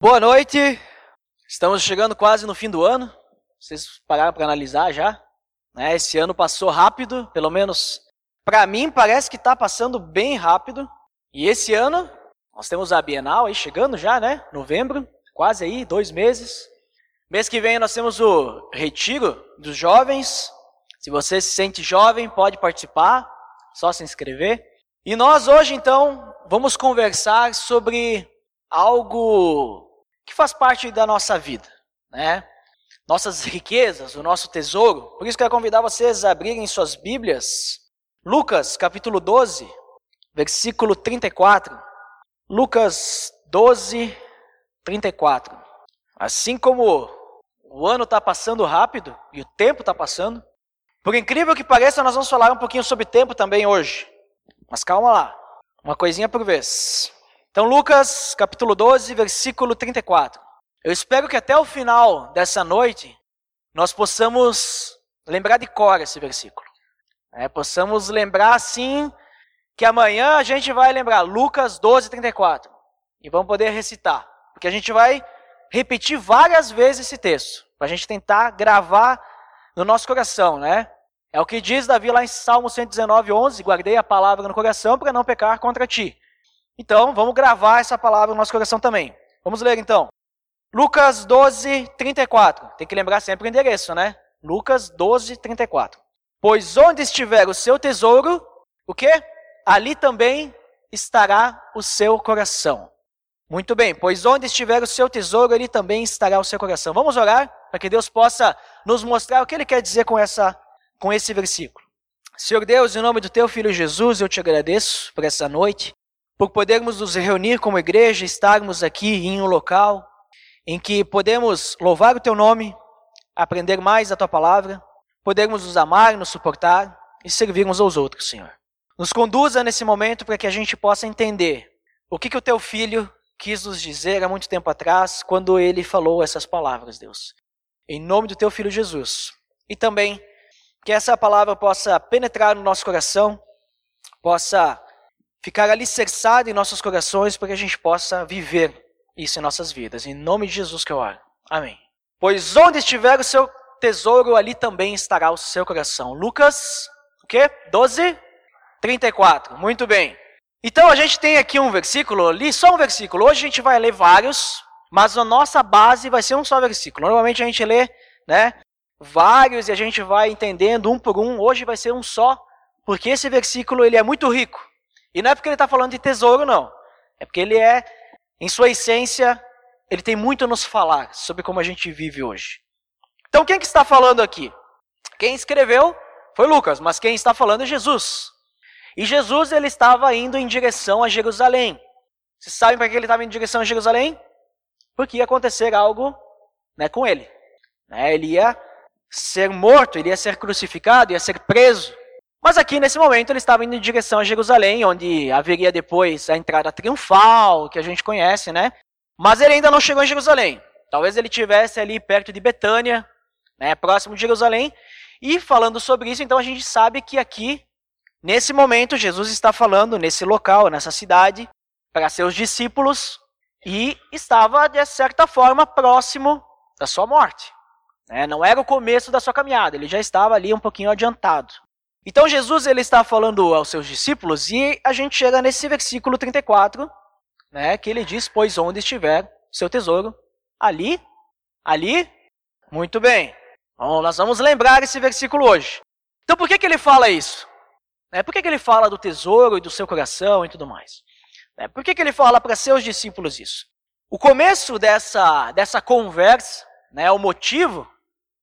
Boa noite. Estamos chegando quase no fim do ano. Vocês pararam para analisar já? Né? Esse ano passou rápido, pelo menos para mim parece que está passando bem rápido. E esse ano nós temos a Bienal aí chegando já, né? Novembro, quase aí, dois meses. Mês que vem nós temos o retiro dos jovens. Se você se sente jovem, pode participar, só se inscrever. E nós hoje então vamos conversar sobre algo que faz parte da nossa vida, né? Nossas riquezas, o nosso tesouro. Por isso quero convidar vocês a abrirem suas Bíblias. Lucas, capítulo 12, versículo 34. Lucas 12, 34. Assim como o ano está passando rápido e o tempo está passando, por incrível que pareça, nós vamos falar um pouquinho sobre tempo também hoje. Mas calma lá, uma coisinha por vez. Então, Lucas, capítulo 12, versículo 34. Eu espero que até o final dessa noite nós possamos lembrar de cor esse versículo. É, possamos lembrar, assim, que amanhã a gente vai lembrar Lucas 12, 34. E vamos poder recitar. Porque a gente vai repetir várias vezes esse texto. Para a gente tentar gravar no nosso coração, né? É o que diz Davi lá em Salmo 119, 11. Guardei a palavra no coração para não pecar contra ti. Então, vamos gravar essa palavra no nosso coração também. Vamos ler então. Lucas 12, 34. Tem que lembrar sempre o endereço, né? Lucas 12, 34. Pois onde estiver o seu tesouro, o quê? Ali também estará o seu coração. Muito bem, pois onde estiver o seu tesouro, ali também estará o seu coração. Vamos orar para que Deus possa nos mostrar o que ele quer dizer com, essa, com esse versículo. Senhor Deus, em nome do teu filho Jesus, eu te agradeço por essa noite por podermos nos reunir como igreja, estarmos aqui em um local em que podemos louvar o teu nome, aprender mais a tua palavra, podermos nos amar, nos suportar e servir uns aos outros, Senhor. Nos conduza nesse momento para que a gente possa entender o que, que o teu filho quis nos dizer há muito tempo atrás, quando ele falou essas palavras, Deus. Em nome do teu filho Jesus. E também que essa palavra possa penetrar no nosso coração, possa ficar alicerçado em nossos corações para que a gente possa viver isso em nossas vidas. Em nome de Jesus que eu oro. Amém. Pois onde estiver o seu tesouro, ali também estará o seu coração. Lucas, o quê? 12, 34. Muito bem. Então a gente tem aqui um versículo, li só um versículo. Hoje a gente vai ler vários, mas a nossa base vai ser um só versículo. Normalmente a gente lê, né, vários e a gente vai entendendo um por um. Hoje vai ser um só, porque esse versículo ele é muito rico. E não é porque ele está falando de tesouro, não. É porque ele é, em sua essência, ele tem muito a nos falar sobre como a gente vive hoje. Então, quem que está falando aqui? Quem escreveu foi Lucas, mas quem está falando é Jesus. E Jesus ele estava indo em direção a Jerusalém. Vocês sabem para que ele estava indo em direção a Jerusalém? Porque ia acontecer algo né, com ele. Né, ele ia ser morto, ele ia ser crucificado, ia ser preso. Mas aqui nesse momento ele estava indo em direção a Jerusalém, onde haveria depois a entrada triunfal, que a gente conhece, né? Mas ele ainda não chegou em Jerusalém. Talvez ele estivesse ali perto de Betânia, né, próximo de Jerusalém. E falando sobre isso, então a gente sabe que aqui, nesse momento, Jesus está falando nesse local, nessa cidade, para seus discípulos e estava, de certa forma, próximo da sua morte. Né? Não era o começo da sua caminhada, ele já estava ali um pouquinho adiantado. Então Jesus ele está falando aos seus discípulos e a gente chega nesse versículo 34, né, que ele diz: "Pois onde estiver seu tesouro, ali, ali, muito bem. Bom, nós vamos lembrar esse versículo hoje. Então por que que ele fala isso? É, por que, que ele fala do tesouro e do seu coração e tudo mais? É, por que, que ele fala para seus discípulos isso? O começo dessa, dessa conversa, né, o motivo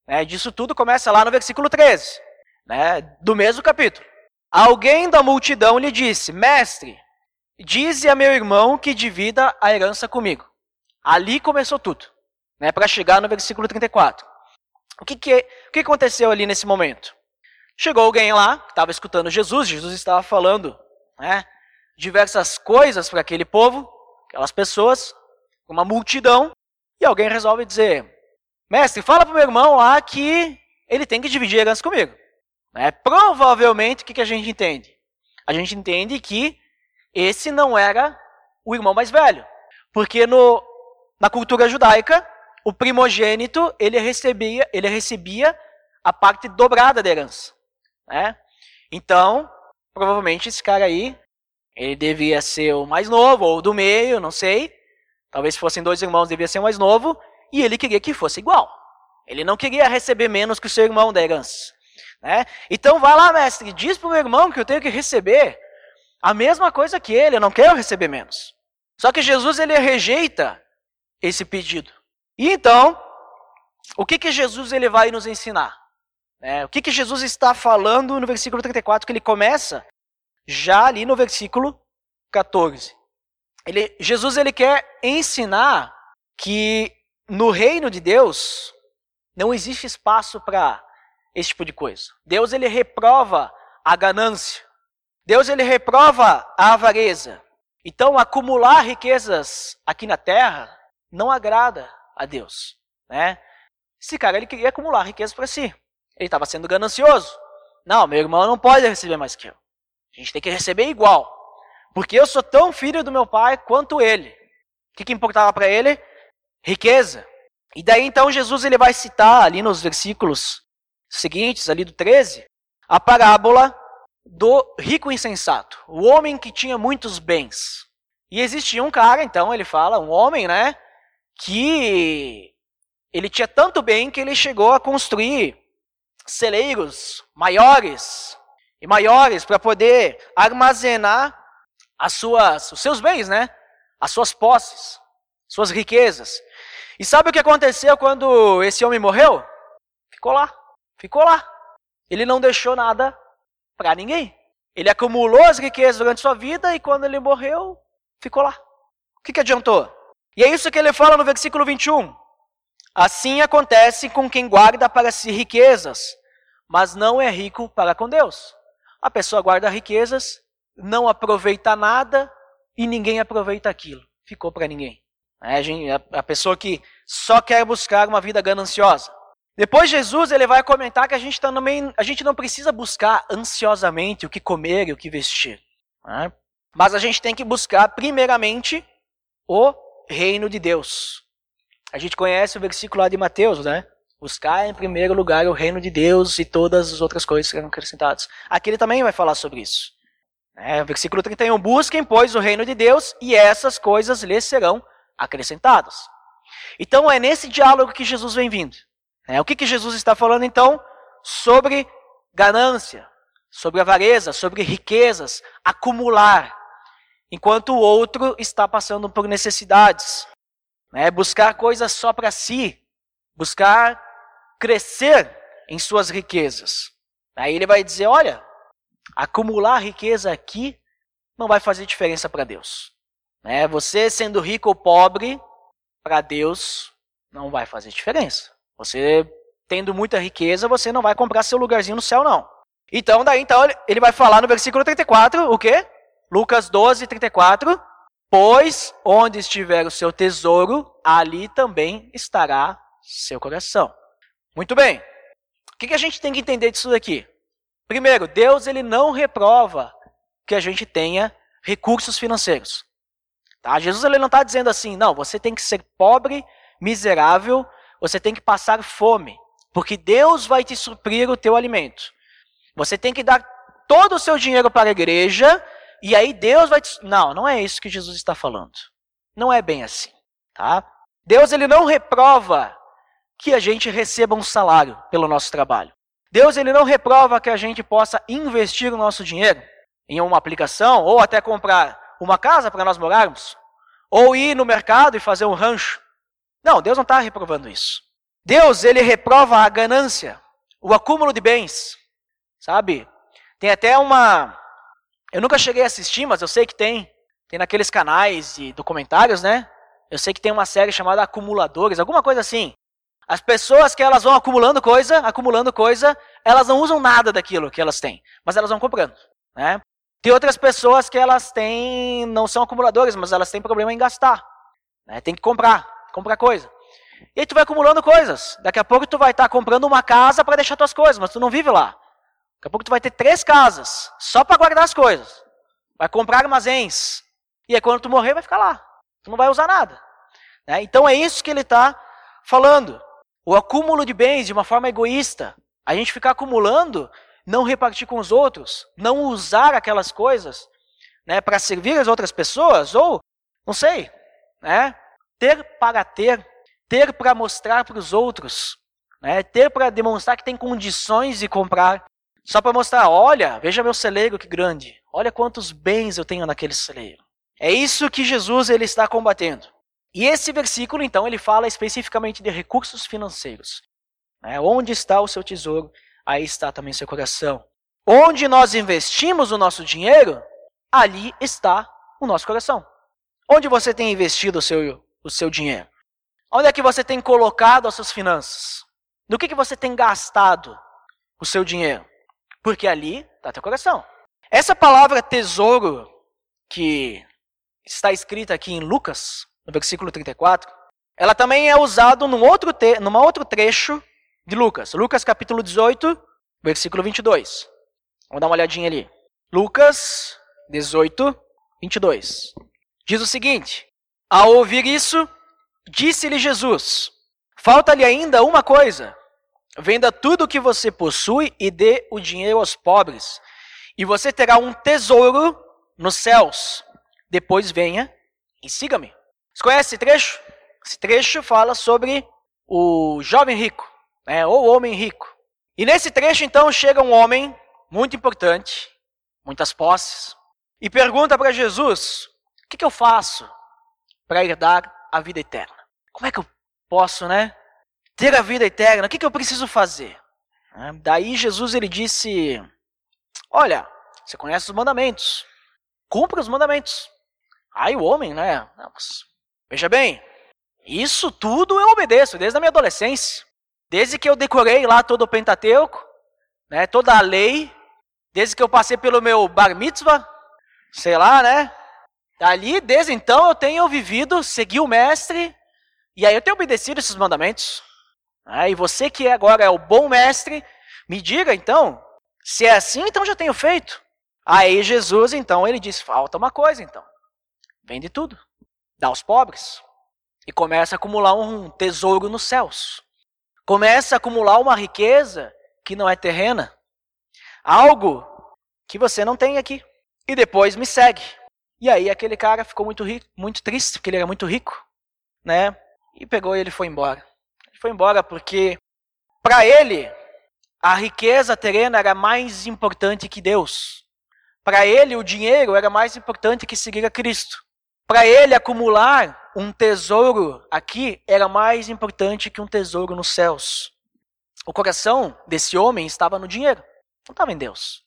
né, disso tudo começa lá no versículo 13 né, do mesmo capítulo. Alguém da multidão lhe disse: Mestre, dize a meu irmão que divida a herança comigo. Ali começou tudo, né, para chegar no versículo 34. O que, que, o que aconteceu ali nesse momento? Chegou alguém lá, que estava escutando Jesus, Jesus estava falando né, diversas coisas para aquele povo, aquelas pessoas, uma multidão, e alguém resolve dizer: Mestre, fala para o meu irmão lá que ele tem que dividir a herança comigo. Né? Provavelmente, o que, que a gente entende? A gente entende que esse não era o irmão mais velho. Porque no, na cultura judaica, o primogênito ele recebia, ele recebia a parte dobrada da herança. Né? Então, provavelmente esse cara aí, ele devia ser o mais novo, ou do meio, não sei. Talvez fossem dois irmãos, devia ser o mais novo. E ele queria que fosse igual. Ele não queria receber menos que o seu irmão da herança. Né? Então vai lá, mestre, diz para o meu irmão que eu tenho que receber a mesma coisa que ele, eu não quero receber menos. Só que Jesus ele rejeita esse pedido. E então, o que que Jesus ele vai nos ensinar? É, o que que Jesus está falando no versículo 34, que ele começa já ali no versículo 14. Ele, Jesus ele quer ensinar que no reino de Deus não existe espaço para esse tipo de coisa. Deus ele reprova a ganância. Deus ele reprova a avareza. Então acumular riquezas aqui na terra não agrada a Deus, né? Esse cara ele queria acumular riquezas para si. Ele estava sendo ganancioso. Não, meu irmão não pode receber mais que eu. A gente tem que receber igual. Porque eu sou tão filho do meu pai quanto ele. O que, que importava para ele? Riqueza. E daí então Jesus ele vai citar ali nos versículos seguintes, ali do 13, a parábola do rico insensato, o homem que tinha muitos bens. E existia um cara, então ele fala, um homem, né, que ele tinha tanto bem que ele chegou a construir celeiros maiores e maiores para poder armazenar as suas, os seus bens, né? As suas posses, suas riquezas. E sabe o que aconteceu quando esse homem morreu? Ficou lá, ficou lá. Ele não deixou nada para ninguém. Ele acumulou as riquezas durante sua vida e quando ele morreu, ficou lá. O que, que adiantou? E é isso que ele fala no versículo 21. Assim acontece com quem guarda para si riquezas, mas não é rico para com Deus. A pessoa guarda riquezas, não aproveita nada e ninguém aproveita aquilo. Ficou para ninguém. É, a pessoa que só quer buscar uma vida gananciosa. Depois Jesus ele vai comentar que a gente, tá meio, a gente não precisa buscar ansiosamente o que comer e o que vestir. Né? Mas a gente tem que buscar primeiramente o reino de Deus. A gente conhece o versículo lá de Mateus, né? Buscar em primeiro lugar o reino de Deus e todas as outras coisas serão acrescentadas. Aqui ele também vai falar sobre isso. É, versículo 31, busquem, pois, o reino de Deus e essas coisas lhes serão acrescentadas. Então é nesse diálogo que Jesus vem vindo. É, o que, que Jesus está falando então? Sobre ganância, sobre avareza, sobre riquezas, acumular enquanto o outro está passando por necessidades. Né? Buscar coisas só para si, buscar crescer em suas riquezas. Aí ele vai dizer: olha, acumular riqueza aqui não vai fazer diferença para Deus. Né? Você sendo rico ou pobre, para Deus não vai fazer diferença. Você tendo muita riqueza, você não vai comprar seu lugarzinho no céu, não. Então, daí então ele vai falar no versículo 34, o quê? Lucas 12, 34. Pois onde estiver o seu tesouro, ali também estará seu coração. Muito bem. O que, que a gente tem que entender disso daqui? Primeiro, Deus ele não reprova que a gente tenha recursos financeiros. Tá? Jesus ele não está dizendo assim, não, você tem que ser pobre, miserável, você tem que passar fome, porque Deus vai te suprir o teu alimento. Você tem que dar todo o seu dinheiro para a igreja e aí Deus vai te... Não, não é isso que Jesus está falando. Não é bem assim, tá? Deus ele não reprova que a gente receba um salário pelo nosso trabalho. Deus ele não reprova que a gente possa investir o nosso dinheiro em uma aplicação ou até comprar uma casa para nós morarmos, ou ir no mercado e fazer um rancho. Não, Deus não está reprovando isso. Deus ele reprova a ganância, o acúmulo de bens, sabe? Tem até uma eu nunca cheguei a assistir, mas eu sei que tem. Tem naqueles canais de documentários, né? Eu sei que tem uma série chamada Acumuladores, alguma coisa assim. As pessoas que elas vão acumulando coisa, acumulando coisa, elas não usam nada daquilo que elas têm, mas elas vão comprando, né? Tem outras pessoas que elas têm, não são acumuladores, mas elas têm problema em gastar. Né? Tem que comprar, comprar coisa. E aí tu vai acumulando coisas. Daqui a pouco tu vai estar tá comprando uma casa para deixar tuas coisas, mas tu não vive lá. Daqui a pouco tu vai ter três casas, só para guardar as coisas. Vai comprar armazéns. E aí quando tu morrer, vai ficar lá. Tu não vai usar nada. Né? Então é isso que ele está falando. O acúmulo de bens de uma forma egoísta. A gente ficar acumulando, não repartir com os outros, não usar aquelas coisas né, para servir as outras pessoas, ou, não sei, né, ter para ter, ter para mostrar para os outros, né, ter para demonstrar que tem condições de comprar, só para mostrar, olha, veja meu celeiro que grande, olha quantos bens eu tenho naquele celeiro. É isso que Jesus ele está combatendo. E esse versículo, então, ele fala especificamente de recursos financeiros. Né? Onde está o seu tesouro, aí está também seu coração. Onde nós investimos o nosso dinheiro, ali está o nosso coração. Onde você tem investido o seu, o seu dinheiro? Onde é que você tem colocado as suas finanças? No que, que você tem gastado o seu dinheiro? Porque ali está teu coração. Essa palavra tesouro, que está escrita aqui em Lucas, no versículo 34, ela também é usada num outro te numa outro trecho de Lucas. Lucas capítulo 18, versículo 22. Vamos dar uma olhadinha ali. Lucas 18, 22. Diz o seguinte: Ao ouvir isso, disse-lhe Jesus: Falta-lhe ainda uma coisa. Venda tudo o que você possui e dê o dinheiro aos pobres, e você terá um tesouro nos céus. Depois venha e siga-me. Você conhece esse trecho? Esse trecho fala sobre o jovem rico, né, ou o homem rico. E nesse trecho, então, chega um homem muito importante, muitas posses, e pergunta para Jesus: o que, que eu faço para herdar a vida eterna? Como é que eu posso, né, ter a vida eterna? O que, que eu preciso fazer? Daí Jesus ele disse: Olha, você conhece os mandamentos, cumpra os mandamentos. Aí o homem, né? Veja bem, isso tudo eu obedeço desde a minha adolescência. Desde que eu decorei lá todo o Pentateuco, né, toda a lei, desde que eu passei pelo meu bar mitzvah, sei lá, né? Dali, desde então, eu tenho vivido, segui o mestre, e aí eu tenho obedecido esses mandamentos. Ah, e você que agora é o bom mestre, me diga então, se é assim, então já tenho feito. Aí Jesus, então, ele diz: falta uma coisa, então. Vende tudo dá aos pobres e começa a acumular um tesouro nos céus. Começa a acumular uma riqueza que não é terrena. Algo que você não tem aqui. E depois me segue. E aí aquele cara ficou muito rico, muito triste, porque ele era muito rico, né? E pegou e ele foi embora. Ele foi embora porque para ele a riqueza terrena era mais importante que Deus. Para ele o dinheiro era mais importante que seguir a Cristo. Para ele acumular um tesouro aqui era mais importante que um tesouro nos céus. O coração desse homem estava no dinheiro, não estava em Deus.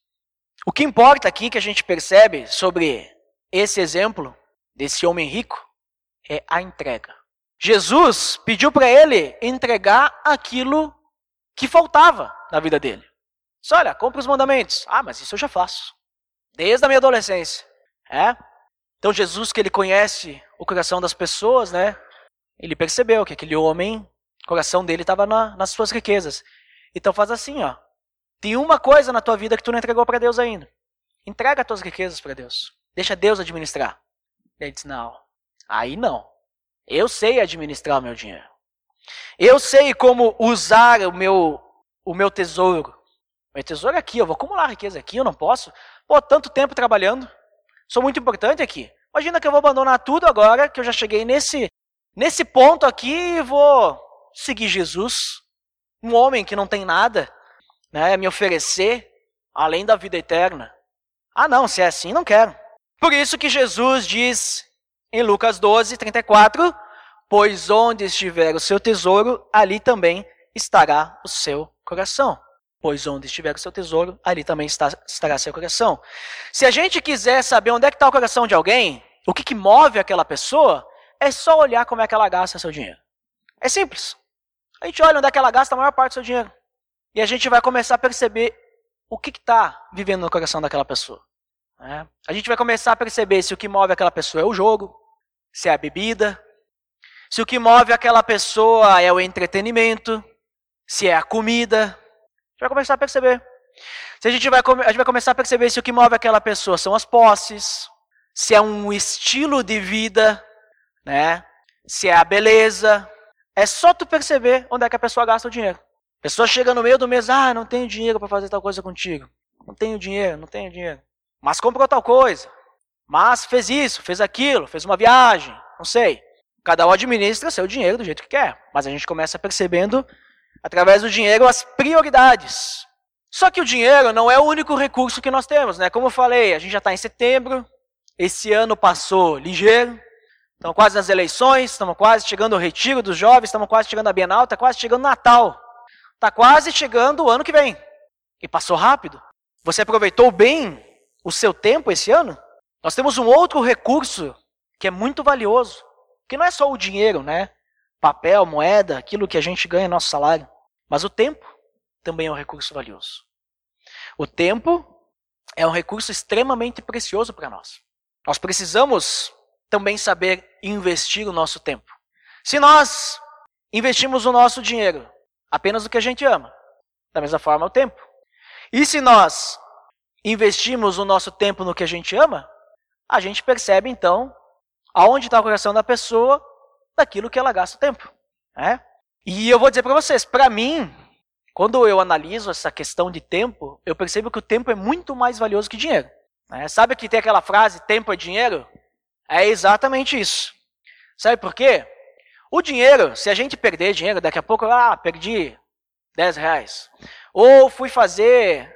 O que importa aqui que a gente percebe sobre esse exemplo desse homem rico é a entrega. Jesus pediu para ele entregar aquilo que faltava na vida dele. Só olha, compra os mandamentos. Ah, mas isso eu já faço. Desde a minha adolescência. É? Então Jesus, que ele conhece o coração das pessoas, né? Ele percebeu que aquele homem, o coração dele estava na, nas suas riquezas. Então faz assim, ó. Tem uma coisa na tua vida que tu não entregou para Deus ainda. Entrega as tuas riquezas para Deus. Deixa Deus administrar. Ele diz, não. Aí não. Eu sei administrar o meu dinheiro. Eu sei como usar o meu, o meu tesouro. Meu tesouro é aqui, eu vou acumular riqueza aqui, eu não posso. Pô, tanto tempo trabalhando. Sou muito importante aqui. Imagina que eu vou abandonar tudo agora, que eu já cheguei nesse, nesse ponto aqui e vou seguir Jesus, um homem que não tem nada, né, me oferecer além da vida eterna. Ah, não, se é assim, não quero. Por isso que Jesus diz em Lucas 12, 34, pois onde estiver o seu tesouro, ali também estará o seu coração pois onde estiver o seu tesouro, ali também está, estará seu coração. Se a gente quiser saber onde é que está o coração de alguém, o que, que move aquela pessoa, é só olhar como é que ela gasta seu dinheiro. É simples. A gente olha onde é que ela gasta a maior parte do seu dinheiro. E a gente vai começar a perceber o que está vivendo no coração daquela pessoa. É. A gente vai começar a perceber se o que move aquela pessoa é o jogo, se é a bebida, se o que move aquela pessoa é o entretenimento, se é a comida, gente vai começar a perceber. Se a gente vai, a gente vai começar a perceber se o que move aquela pessoa são as posses, se é um estilo de vida, né? se é a beleza. É só tu perceber onde é que a pessoa gasta o dinheiro. A pessoa chega no meio do mês, ah, não tenho dinheiro para fazer tal coisa contigo. Não tenho dinheiro, não tenho dinheiro. Mas comprou tal coisa. Mas fez isso, fez aquilo, fez uma viagem, não sei. Cada um administra seu dinheiro do jeito que quer. Mas a gente começa percebendo, através do dinheiro, as prioridades. Só que o dinheiro não é o único recurso que nós temos, né? Como eu falei, a gente já está em setembro, esse ano passou ligeiro, estamos quase nas eleições, estamos quase chegando ao retiro dos jovens, estamos quase chegando à Bienal, está quase chegando o Natal. Está quase chegando o ano que vem. E passou rápido. Você aproveitou bem o seu tempo esse ano? Nós temos um outro recurso que é muito valioso, que não é só o dinheiro, né? Papel, moeda, aquilo que a gente ganha nosso salário, mas o tempo também é um recurso valioso. O tempo é um recurso extremamente precioso para nós. Nós precisamos também saber investir o nosso tempo. Se nós investimos o nosso dinheiro apenas no que a gente ama, da mesma forma o tempo. E se nós investimos o nosso tempo no que a gente ama, a gente percebe então aonde está o coração da pessoa daquilo que ela gasta o tempo. Né? E eu vou dizer para vocês, para mim, quando eu analiso essa questão de tempo, eu percebo que o tempo é muito mais valioso que dinheiro. Né? Sabe que tem aquela frase, tempo é dinheiro? É exatamente isso. Sabe por quê? O dinheiro, se a gente perder dinheiro, daqui a pouco, ah, perdi 10 reais. Ou fui fazer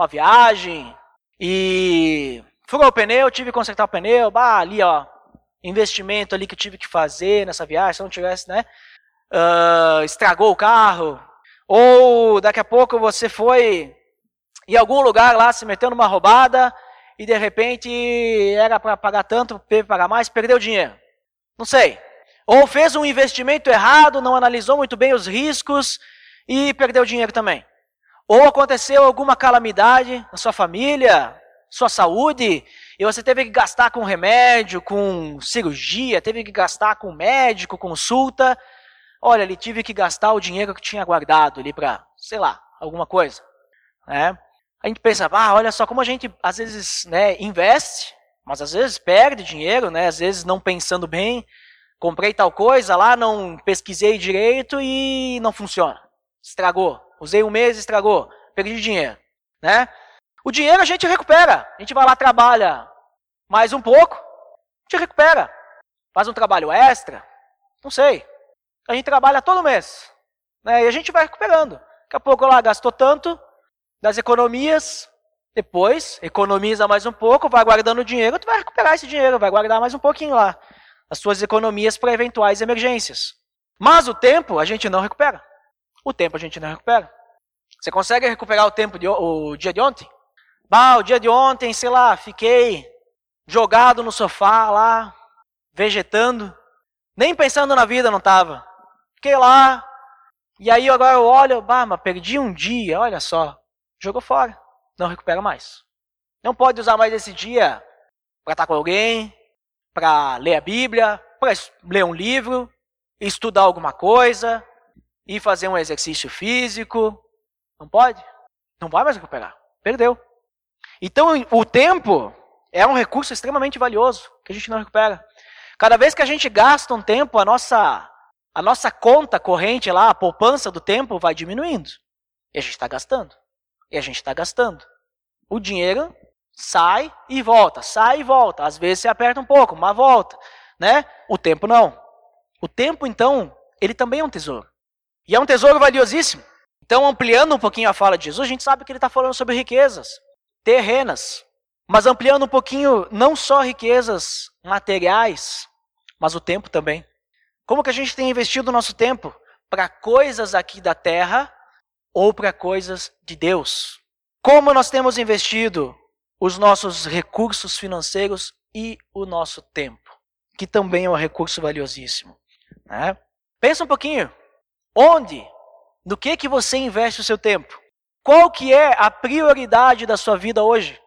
uma viagem e furou o pneu, tive que consertar o pneu, bah, ali ó, investimento ali que tive que fazer nessa viagem, se não tivesse, né, uh, estragou o carro. Ou daqui a pouco você foi em algum lugar lá, se meteu numa roubada e de repente era para pagar tanto, teve pagar mais, perdeu dinheiro. Não sei. Ou fez um investimento errado, não analisou muito bem os riscos e perdeu dinheiro também. Ou aconteceu alguma calamidade na sua família, sua saúde, e você teve que gastar com remédio, com cirurgia, teve que gastar com médico, consulta. Olha, ele tive que gastar o dinheiro que tinha guardado ali para, sei lá, alguma coisa. Né? A gente pensa, ah, olha só como a gente às vezes né, investe, mas às vezes perde dinheiro, né? Às vezes não pensando bem, comprei tal coisa lá, não pesquisei direito e não funciona. Estragou. Usei um mês, estragou. Perdi dinheiro. Né? O dinheiro a gente recupera. A gente vai lá, trabalha mais um pouco, a gente recupera. Faz um trabalho extra, não sei. A gente trabalha todo mês. Né? E a gente vai recuperando. Daqui a pouco lá gastou tanto das economias, depois economiza mais um pouco, vai guardando dinheiro, tu vai recuperar esse dinheiro, vai guardar mais um pouquinho lá. As suas economias para eventuais emergências. Mas o tempo a gente não recupera. O tempo a gente não recupera. Você consegue recuperar o tempo de, o dia de ontem? Bah, o dia de ontem, sei lá, fiquei jogado no sofá lá, vegetando, nem pensando na vida não estava. Fiquei lá, e aí agora eu olho, bah, mas perdi um dia, olha só, jogou fora, não recupera mais. Não pode usar mais esse dia para estar com alguém, para ler a Bíblia, para ler um livro, estudar alguma coisa, ir fazer um exercício físico. Não pode? Não vai mais recuperar. Perdeu. Então, o tempo é um recurso extremamente valioso que a gente não recupera. Cada vez que a gente gasta um tempo, a nossa, a nossa conta corrente lá, a poupança do tempo vai diminuindo. E a gente está gastando. E a gente está gastando. O dinheiro sai e volta, sai e volta. Às vezes você aperta um pouco, mas volta. Né? O tempo não. O tempo, então, ele também é um tesouro. E é um tesouro valiosíssimo. Então, ampliando um pouquinho a fala de Jesus, a gente sabe que ele está falando sobre riquezas terrenas. Mas ampliando um pouquinho, não só riquezas materiais, mas o tempo também. Como que a gente tem investido o nosso tempo? Para coisas aqui da terra ou para coisas de Deus? Como nós temos investido os nossos recursos financeiros e o nosso tempo, que também é um recurso valiosíssimo. Né? Pensa um pouquinho. Onde, no que que você investe o seu tempo? Qual que é a prioridade da sua vida hoje?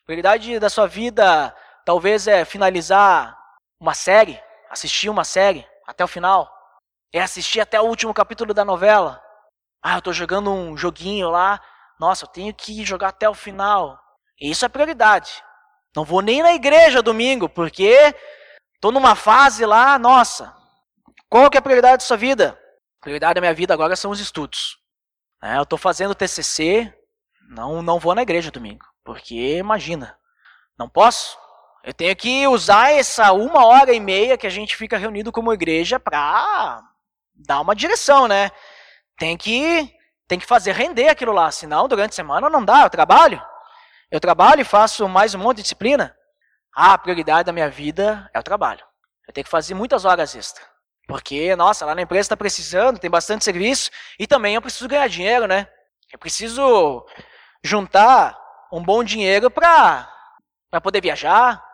A prioridade da sua vida talvez é finalizar uma série, assistir uma série até o final. É assistir até o último capítulo da novela. Ah, eu estou jogando um joguinho lá. Nossa, eu tenho que jogar até o final. Isso é prioridade. Não vou nem na igreja domingo, porque estou numa fase lá, nossa, Qual que é a prioridade da sua vida? A prioridade da minha vida agora são os estudos. É, eu estou fazendo TCC, não, não vou na igreja domingo, porque imagina, não posso. Eu tenho que usar essa uma hora e meia que a gente fica reunido como igreja para dar uma direção, né? Tem que tem que fazer render aquilo lá, senão durante a semana não dá, eu trabalho. Eu trabalho e faço mais um monte de disciplina. Ah, a prioridade da minha vida é o trabalho. Eu tenho que fazer muitas horas extra. Porque, nossa, lá na empresa está precisando, tem bastante serviço. E também eu preciso ganhar dinheiro, né? Eu preciso juntar um bom dinheiro para poder viajar,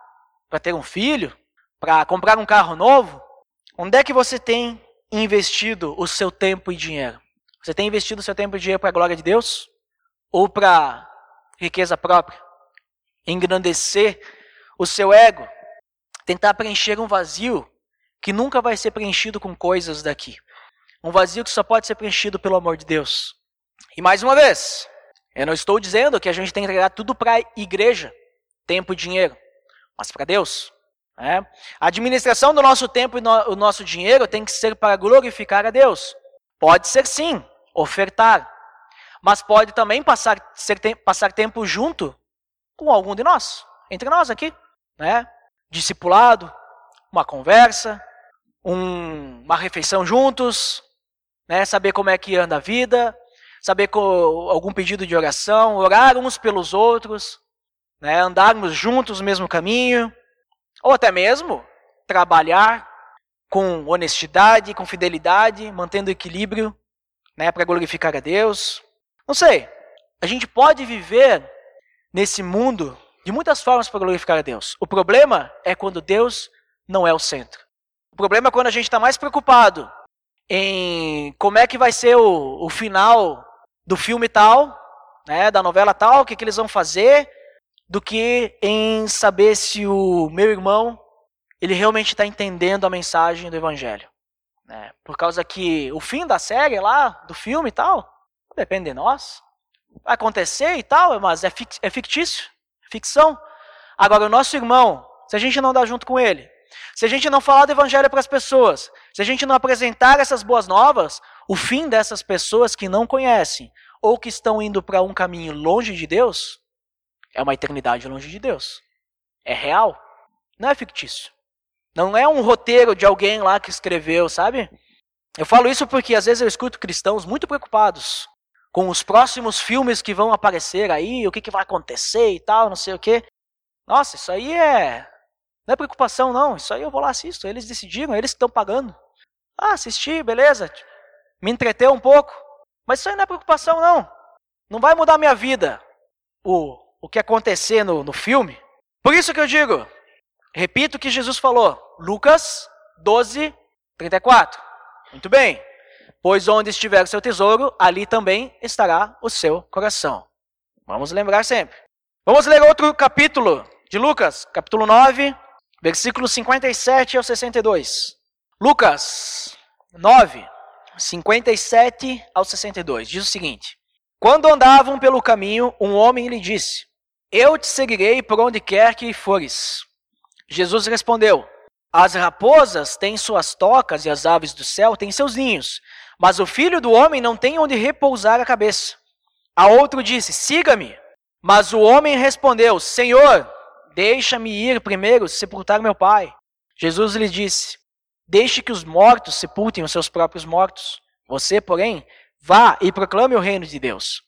para ter um filho, para comprar um carro novo. Onde é que você tem investido o seu tempo e dinheiro? Você tem investido o seu tempo e dinheiro para a glória de Deus? Ou para riqueza própria? Engrandecer o seu ego? Tentar preencher um vazio que nunca vai ser preenchido com coisas daqui. Um vazio que só pode ser preenchido pelo amor de Deus. E mais uma vez, eu não estou dizendo que a gente tem que entregar tudo para a igreja, tempo e dinheiro, mas para Deus. Né? A administração do nosso tempo e no, o nosso dinheiro tem que ser para glorificar a Deus. Pode ser sim, ofertar. Mas pode também passar, ser, passar tempo junto com algum de nós, entre nós aqui, né? Discipulado, uma conversa, um, uma refeição juntos, né? Saber como é que anda a vida, saber algum pedido de oração, orar uns pelos outros, né? Andarmos juntos no mesmo caminho, ou até mesmo trabalhar com honestidade, com fidelidade, mantendo equilíbrio né, para glorificar a Deus. Não sei. A gente pode viver nesse mundo de muitas formas para glorificar a Deus. O problema é quando Deus não é o centro. O problema é quando a gente está mais preocupado em como é que vai ser o, o final do filme tal, né, da novela tal, o que, que eles vão fazer, do que em saber se o meu irmão ele realmente está entendendo a mensagem do Evangelho. Né? Por causa que o fim da série lá, do filme e tal, depende de nós. Vai acontecer e tal, mas é, é fictício, é ficção. Agora, o nosso irmão, se a gente não dá junto com ele, se a gente não falar do evangelho para as pessoas, se a gente não apresentar essas boas novas, o fim dessas pessoas que não conhecem ou que estão indo para um caminho longe de Deus é uma eternidade longe de Deus. É real, não é fictício. Não é um roteiro de alguém lá que escreveu, sabe? Eu falo isso porque às vezes eu escuto cristãos muito preocupados com os próximos filmes que vão aparecer aí, o que, que vai acontecer e tal, não sei o quê. Nossa, isso aí é. Não é preocupação, não. Isso aí eu vou lá assisto. Eles decidiram, eles estão pagando. Ah, assisti, beleza. Me entreteu um pouco. Mas isso aí não é preocupação, não. Não vai mudar minha vida o, o que acontecer no, no filme. Por isso que eu digo, repito o que Jesus falou. Lucas 12, 34. Muito bem. Pois onde estiver o seu tesouro, ali também estará o seu coração. Vamos lembrar sempre. Vamos ler outro capítulo de Lucas, capítulo 9, versículos 57 ao 62. Lucas 9, 57 ao 62. Diz o seguinte: Quando andavam pelo caminho, um homem lhe disse: Eu te seguirei por onde quer que fores. Jesus respondeu: as raposas têm suas tocas e as aves do céu têm seus ninhos, mas o filho do homem não tem onde repousar a cabeça. A outro disse: Siga-me. Mas o homem respondeu: Senhor, deixa-me ir primeiro sepultar meu pai. Jesus lhe disse: Deixe que os mortos sepultem os seus próprios mortos. Você, porém, vá e proclame o reino de Deus.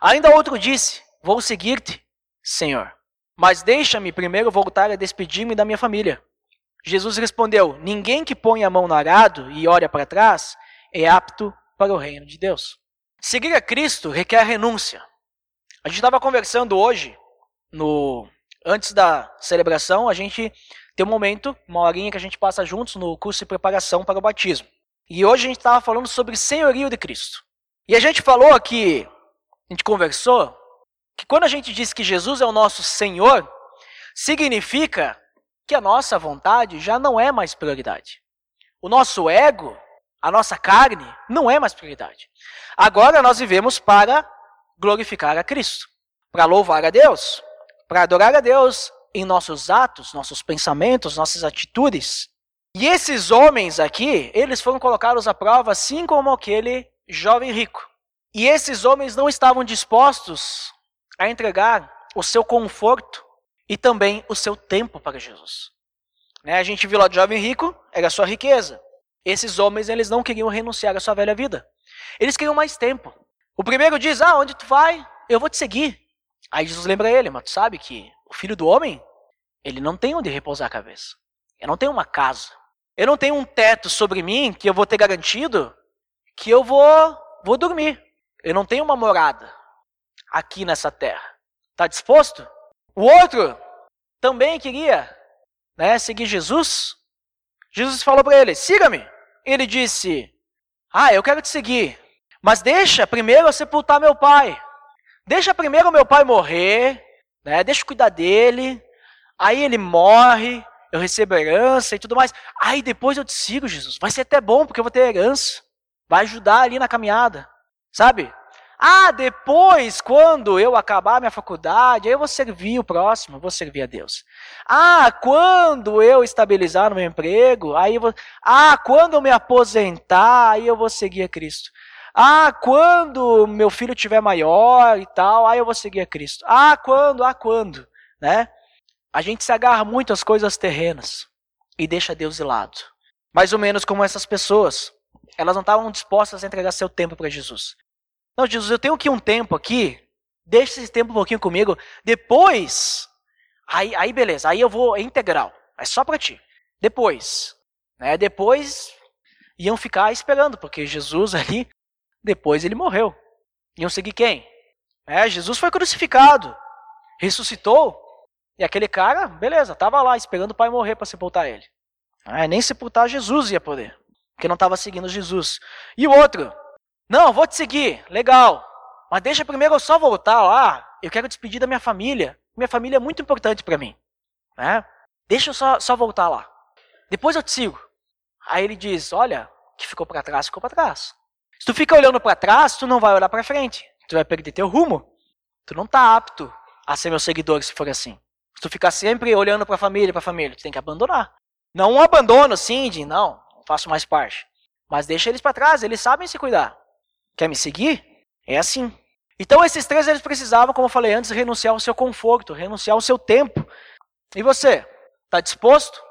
Ainda outro disse: Vou seguir-te, Senhor, mas deixa-me primeiro voltar a despedir-me da minha família. Jesus respondeu: Ninguém que põe a mão no arado e olha para trás é apto para o reino de Deus. Seguir a Cristo requer renúncia. A gente estava conversando hoje, no antes da celebração, a gente tem um momento, uma horinha que a gente passa juntos no curso de preparação para o batismo. E hoje a gente estava falando sobre senhorio de Cristo. E a gente falou aqui, a gente conversou, que quando a gente diz que Jesus é o nosso Senhor, significa que a nossa vontade já não é mais prioridade. O nosso ego, a nossa carne, não é mais prioridade. Agora nós vivemos para glorificar a Cristo, para louvar a Deus, para adorar a Deus em nossos atos, nossos pensamentos, nossas atitudes. E esses homens aqui, eles foram colocados à prova, assim como aquele jovem rico. E esses homens não estavam dispostos a entregar o seu conforto e também o seu tempo para Jesus. Né? A gente viu lá o jovem rico, era a sua riqueza. Esses homens, eles não queriam renunciar à sua velha vida. Eles queriam mais tempo. O primeiro diz: Ah, onde tu vai? Eu vou te seguir. Aí Jesus lembra ele, mas tu sabe que o filho do homem, ele não tem onde repousar a cabeça. Eu não tenho uma casa. Eu não tenho um teto sobre mim que eu vou ter garantido que eu vou, vou dormir. Eu não tenho uma morada aqui nessa terra. Está disposto? O outro também queria né, seguir Jesus. Jesus falou para ele: siga-me. Ele disse: Ah, eu quero te seguir, mas deixa primeiro eu sepultar meu pai. Deixa primeiro meu pai morrer, né? Deixa eu cuidar dele. Aí ele morre, eu recebo herança e tudo mais. Aí depois eu te sigo, Jesus. Vai ser até bom, porque eu vou ter herança. Vai ajudar ali na caminhada. Sabe? Ah, depois, quando eu acabar minha faculdade, aí eu vou servir o próximo, vou servir a Deus. Ah, quando eu estabilizar no meu emprego, aí eu vou. Ah, quando eu me aposentar, aí eu vou seguir a Cristo. Ah, quando meu filho tiver maior e tal, aí eu vou seguir a Cristo. Ah, quando, ah, quando, né? A gente se agarra muito às coisas terrenas e deixa Deus de lado. Mais ou menos como essas pessoas. Elas não estavam dispostas a entregar seu tempo para Jesus. Não, Jesus, eu tenho aqui um tempo aqui, deixa esse tempo um pouquinho comigo, depois, aí, aí beleza, aí eu vou, é integral, é só para ti. Depois, né, depois iam ficar esperando, porque Jesus ali, depois ele morreu. Iam seguir quem? É, Jesus foi crucificado, ressuscitou, e aquele cara, beleza, estava lá esperando o pai morrer para sepultar ele. É, nem sepultar Jesus ia poder, porque não estava seguindo Jesus. E o outro, não, vou te seguir, legal. Mas deixa primeiro eu só voltar lá. Eu quero despedir da minha família. Minha família é muito importante para mim. Né? Deixa eu só, só voltar lá. Depois eu te sigo. Aí ele diz: Olha, que ficou para trás, ficou para trás. Se tu fica olhando para trás, tu não vai olhar para frente. Tu vai perder teu rumo. Tu não tá apto a ser meu seguidor se for assim. Se tu ficar sempre olhando para a família, para a família, tu tem que abandonar. Não um abandono assim de não, não faço mais parte. Mas deixa eles para trás, eles sabem se cuidar. Quer me seguir? É assim. Então esses três eles precisavam, como eu falei antes, renunciar ao seu conforto, renunciar ao seu tempo. E você, está disposto?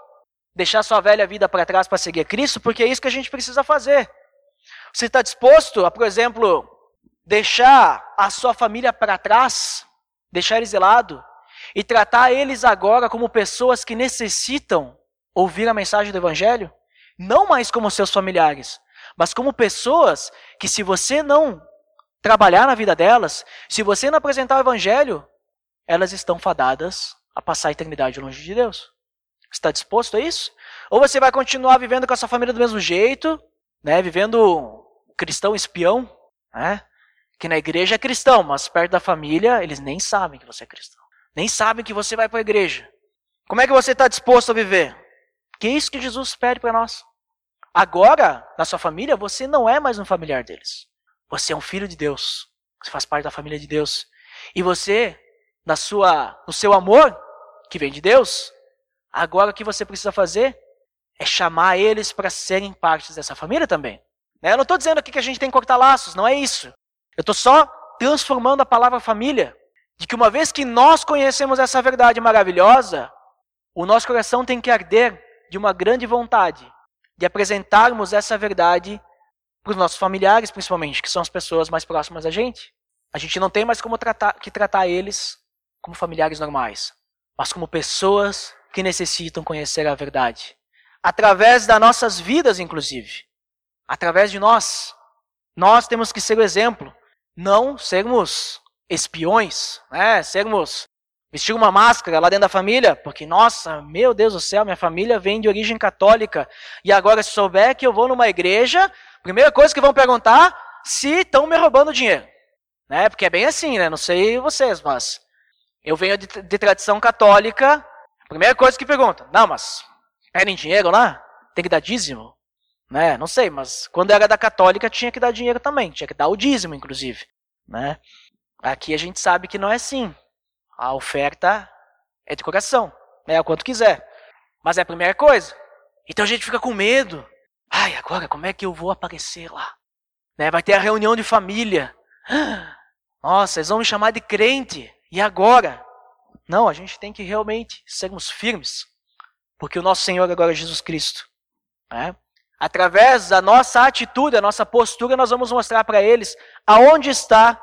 Deixar sua velha vida para trás para seguir Cristo? Porque é isso que a gente precisa fazer. Você está disposto a, por exemplo, deixar a sua família para trás, deixar eles de lado e tratar eles agora como pessoas que necessitam ouvir a mensagem do Evangelho? Não mais como seus familiares, mas como pessoas que, se você não trabalhar na vida delas, se você não apresentar o evangelho, elas estão fadadas a passar a eternidade longe de Deus. Está disposto a isso? Ou você vai continuar vivendo com a sua família do mesmo jeito, né, vivendo cristão espião, né, que na igreja é cristão, mas perto da família eles nem sabem que você é cristão, nem sabem que você vai para a igreja. Como é que você está disposto a viver? Que é isso que Jesus pede para nós. Agora, na sua família, você não é mais um familiar deles. Você é um filho de Deus. Você faz parte da família de Deus. E você, na sua, no seu amor, que vem de Deus, agora o que você precisa fazer é chamar eles para serem partes dessa família também. Né? Eu não estou dizendo aqui que a gente tem que cortar laços, não é isso. Eu estou só transformando a palavra família. De que uma vez que nós conhecemos essa verdade maravilhosa, o nosso coração tem que arder de uma grande vontade de apresentarmos essa verdade para os nossos familiares, principalmente, que são as pessoas mais próximas da gente. A gente não tem mais como tratar, que tratar eles como familiares normais, mas como pessoas que necessitam conhecer a verdade. Através das nossas vidas, inclusive. Através de nós. Nós temos que ser o exemplo. Não sermos espiões, né? sermos vestir uma máscara lá dentro da família, porque, nossa, meu Deus do céu, minha família vem de origem católica. E agora, se souber que eu vou numa igreja, primeira coisa que vão perguntar, se estão me roubando dinheiro. Né? Porque é bem assim, né? Não sei vocês, mas eu venho de, de tradição católica, primeira coisa que perguntam, não, mas pedem dinheiro lá? Tem que dar dízimo? Né? Não sei, mas quando era da católica tinha que dar dinheiro também, tinha que dar o dízimo, inclusive. Né? Aqui a gente sabe que não é assim. A oferta é de coração, é o quanto quiser. Mas é a primeira coisa. Então a gente fica com medo. Ai, agora como é que eu vou aparecer lá? Né? Vai ter a reunião de família. Nossa, eles vão me chamar de crente. E agora? Não, a gente tem que realmente sermos firmes. Porque o nosso Senhor agora é Jesus Cristo. Né? Através da nossa atitude, da nossa postura, nós vamos mostrar para eles aonde está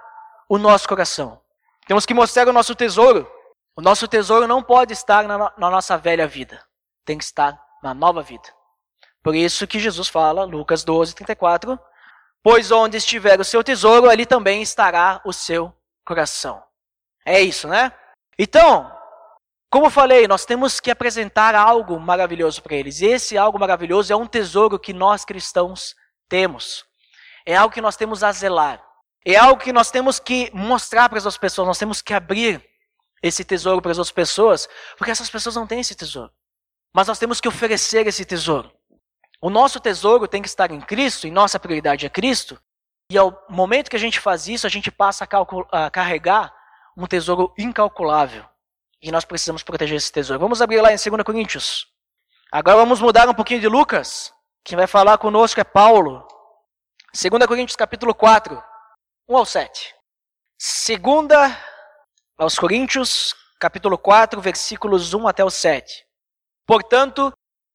o nosso coração. Temos que mostrar o nosso tesouro. O nosso tesouro não pode estar na, na nossa velha vida. Tem que estar na nova vida. Por isso que Jesus fala, Lucas 12, 34, Pois onde estiver o seu tesouro, ali também estará o seu coração. É isso, né? Então, como falei, nós temos que apresentar algo maravilhoso para eles. E esse algo maravilhoso é um tesouro que nós cristãos temos. É algo que nós temos a zelar. É algo que nós temos que mostrar para as outras pessoas. Nós temos que abrir esse tesouro para as outras pessoas, porque essas pessoas não têm esse tesouro. Mas nós temos que oferecer esse tesouro. O nosso tesouro tem que estar em Cristo, e nossa prioridade é Cristo. E ao momento que a gente faz isso, a gente passa a, a carregar um tesouro incalculável. E nós precisamos proteger esse tesouro. Vamos abrir lá em 2 Coríntios. Agora vamos mudar um pouquinho de Lucas. Quem vai falar conosco é Paulo. 2 Coríntios capítulo 4, 1 ao 7. 2 aos Coríntios, capítulo 4, versículos 1 até o 7. Portanto,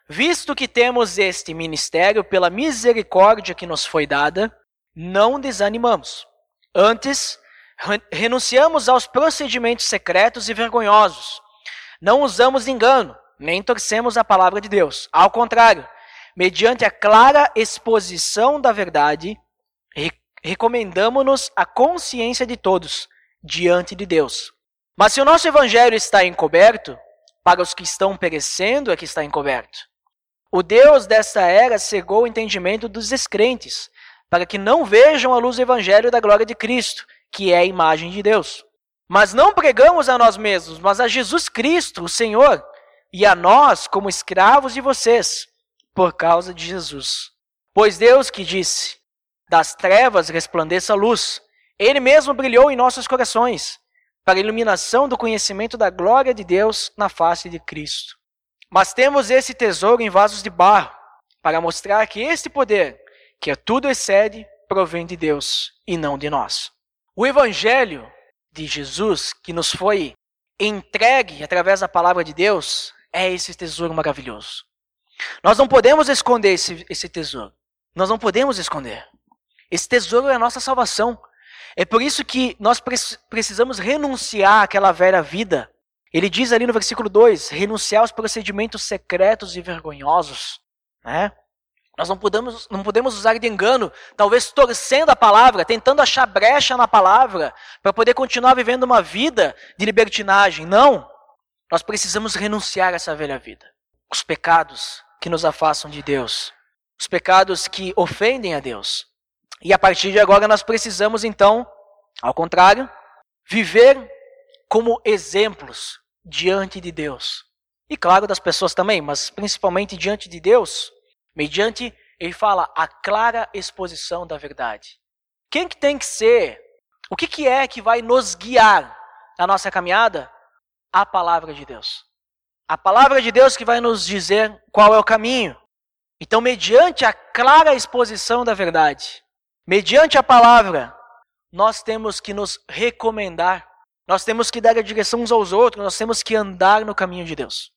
Visto que temos este ministério pela misericórdia que nos foi dada, não desanimamos. Antes, renunciamos aos procedimentos secretos e vergonhosos. Não usamos engano, nem torcemos a palavra de Deus. Ao contrário, mediante a clara exposição da verdade, recomendamos-nos a consciência de todos diante de Deus. Mas se o nosso evangelho está encoberto, para os que estão perecendo é que está encoberto. O Deus desta era cegou o entendimento dos descrentes, para que não vejam a luz do evangelho da glória de Cristo, que é a imagem de Deus. Mas não pregamos a nós mesmos, mas a Jesus Cristo, o Senhor, e a nós como escravos de vocês, por causa de Jesus. Pois Deus que disse: Das trevas resplandeça a luz, ele mesmo brilhou em nossos corações, para a iluminação do conhecimento da glória de Deus na face de Cristo. Mas temos esse tesouro em vasos de barro, para mostrar que este poder, que a tudo excede, provém de Deus e não de nós. O evangelho de Jesus, que nos foi entregue através da palavra de Deus, é esse tesouro maravilhoso. Nós não podemos esconder esse, esse tesouro. Nós não podemos esconder. Esse tesouro é a nossa salvação. É por isso que nós precisamos renunciar àquela velha vida ele diz ali no versículo 2: renunciar aos procedimentos secretos e vergonhosos. Né? Nós não podemos, não podemos usar de engano, talvez torcendo a palavra, tentando achar brecha na palavra, para poder continuar vivendo uma vida de libertinagem. Não! Nós precisamos renunciar a essa velha vida. Os pecados que nos afastam de Deus, os pecados que ofendem a Deus. E a partir de agora nós precisamos então, ao contrário, viver como exemplos diante de Deus. E claro, das pessoas também, mas principalmente diante de Deus, mediante, ele fala, a clara exposição da verdade. Quem que tem que ser? O que, que é que vai nos guiar na nossa caminhada? A palavra de Deus. A palavra de Deus que vai nos dizer qual é o caminho. Então, mediante a clara exposição da verdade, mediante a palavra, nós temos que nos recomendar nós temos que dar a direção uns aos outros, nós temos que andar no caminho de Deus.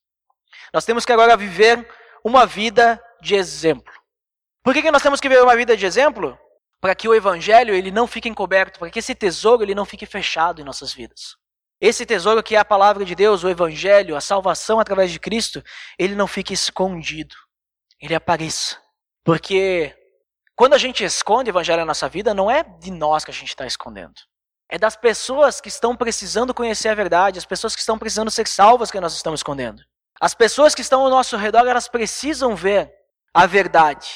Nós temos que agora viver uma vida de exemplo. Por que, que nós temos que viver uma vida de exemplo? Para que o evangelho ele não fique encoberto, para que esse tesouro ele não fique fechado em nossas vidas. Esse tesouro que é a palavra de Deus, o evangelho, a salvação através de Cristo, ele não fique escondido. Ele apareça. Porque quando a gente esconde o evangelho na nossa vida, não é de nós que a gente está escondendo. É das pessoas que estão precisando conhecer a verdade, as pessoas que estão precisando ser salvas que nós estamos escondendo. As pessoas que estão ao nosso redor, elas precisam ver a verdade.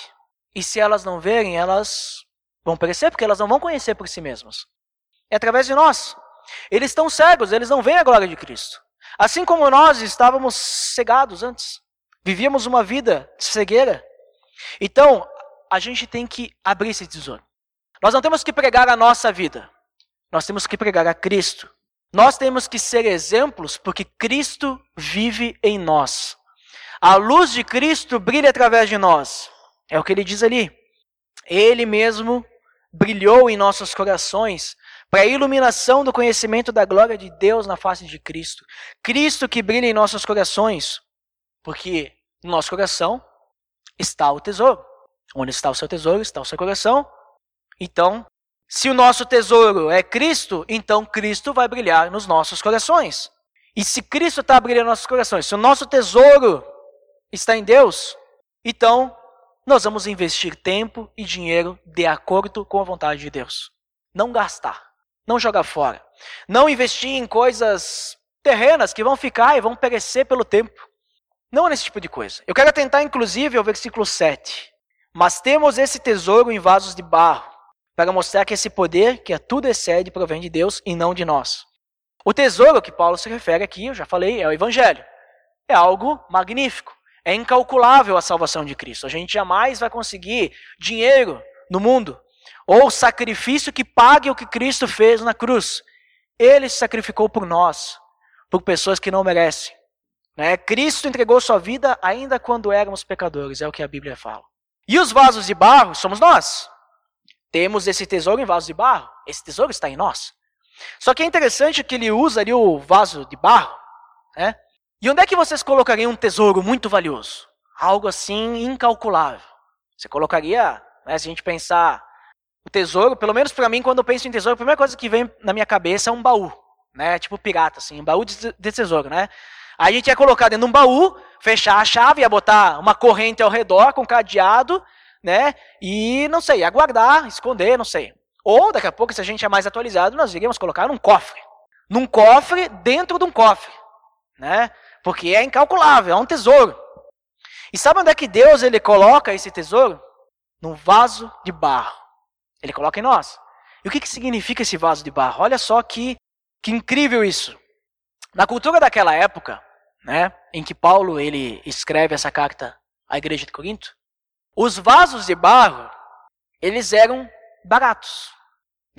E se elas não verem, elas vão perecer, porque elas não vão conhecer por si mesmas. É através de nós. Eles estão cegos, eles não veem a glória de Cristo. Assim como nós estávamos cegados antes. Vivíamos uma vida de cegueira. Então, a gente tem que abrir esse tesouro. Nós não temos que pregar a nossa vida. Nós temos que pregar a Cristo. Nós temos que ser exemplos porque Cristo vive em nós. A luz de Cristo brilha através de nós. É o que ele diz ali. Ele mesmo brilhou em nossos corações para a iluminação do conhecimento da glória de Deus na face de Cristo. Cristo que brilha em nossos corações, porque no nosso coração está o tesouro. Onde está o seu tesouro, está o seu coração. Então, se o nosso tesouro é Cristo, então Cristo vai brilhar nos nossos corações. E se Cristo está brilhando nos nossos corações, se o nosso tesouro está em Deus, então nós vamos investir tempo e dinheiro de acordo com a vontade de Deus. Não gastar. Não jogar fora. Não investir em coisas terrenas que vão ficar e vão perecer pelo tempo. Não nesse tipo de coisa. Eu quero atentar, inclusive, ao versículo 7. Mas temos esse tesouro em vasos de barro, para mostrar que esse poder, que a tudo excede, provém de Deus e não de nós. O tesouro que Paulo se refere aqui, eu já falei, é o Evangelho. É algo magnífico. É incalculável a salvação de Cristo. A gente jamais vai conseguir dinheiro no mundo ou sacrifício que pague o que Cristo fez na cruz. Ele se sacrificou por nós, por pessoas que não merecem. Né? Cristo entregou sua vida ainda quando éramos pecadores, é o que a Bíblia fala. E os vasos de barro somos nós. Temos esse tesouro em vasos de barro. Esse tesouro está em nós. Só que é interessante que ele usa ali o vaso de barro. Né? E onde é que vocês colocariam um tesouro muito valioso? Algo assim incalculável. Você colocaria, né, se a gente pensar o tesouro, pelo menos para mim, quando eu penso em tesouro, a primeira coisa que vem na minha cabeça é um baú, né? Tipo pirata, assim, um baú de, de tesouro, né? Aí a gente ia colocar dentro de um baú, fechar a chave, ia botar uma corrente ao redor com cadeado, né? E não sei, aguardar, esconder, não sei. Ou daqui a pouco, se a gente é mais atualizado, nós iríamos colocar num cofre. Num cofre dentro de um cofre, né? Porque é incalculável, é um tesouro. E sabe onde é que Deus ele coloca esse tesouro? Num vaso de barro. Ele coloca em nós. E o que, que significa esse vaso de barro? Olha só que, que incrível isso. Na cultura daquela época, né, em que Paulo ele escreve essa carta à igreja de Corinto, os vasos de barro, eles eram baratos.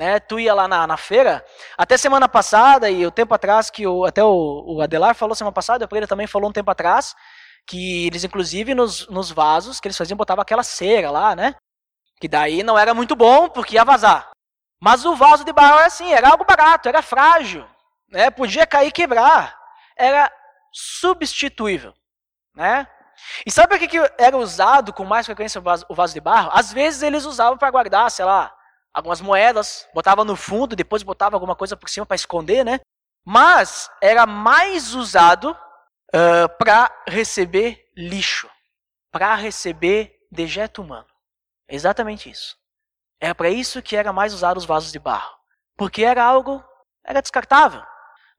Né? Tu ia lá na, na feira, até semana passada e o tempo atrás, que o, até o, o Adelar falou semana passada, o Pereira também falou um tempo atrás, que eles inclusive nos, nos vasos que eles faziam, botavam aquela cera lá, né? Que daí não era muito bom porque ia vazar. Mas o vaso de barro era assim, era algo barato, era frágil, né? Podia cair e quebrar. Era substituível, né? E sabe por que, era usado com mais frequência o o vaso de barro? Às vezes eles usavam para guardar, sei lá, algumas moedas, botava no fundo, depois botava alguma coisa por cima para esconder, né? Mas era mais usado uh, para receber lixo, para receber dejeto humano. Exatamente isso. Era para isso que era mais usado os vasos de barro. Porque era algo, era descartável.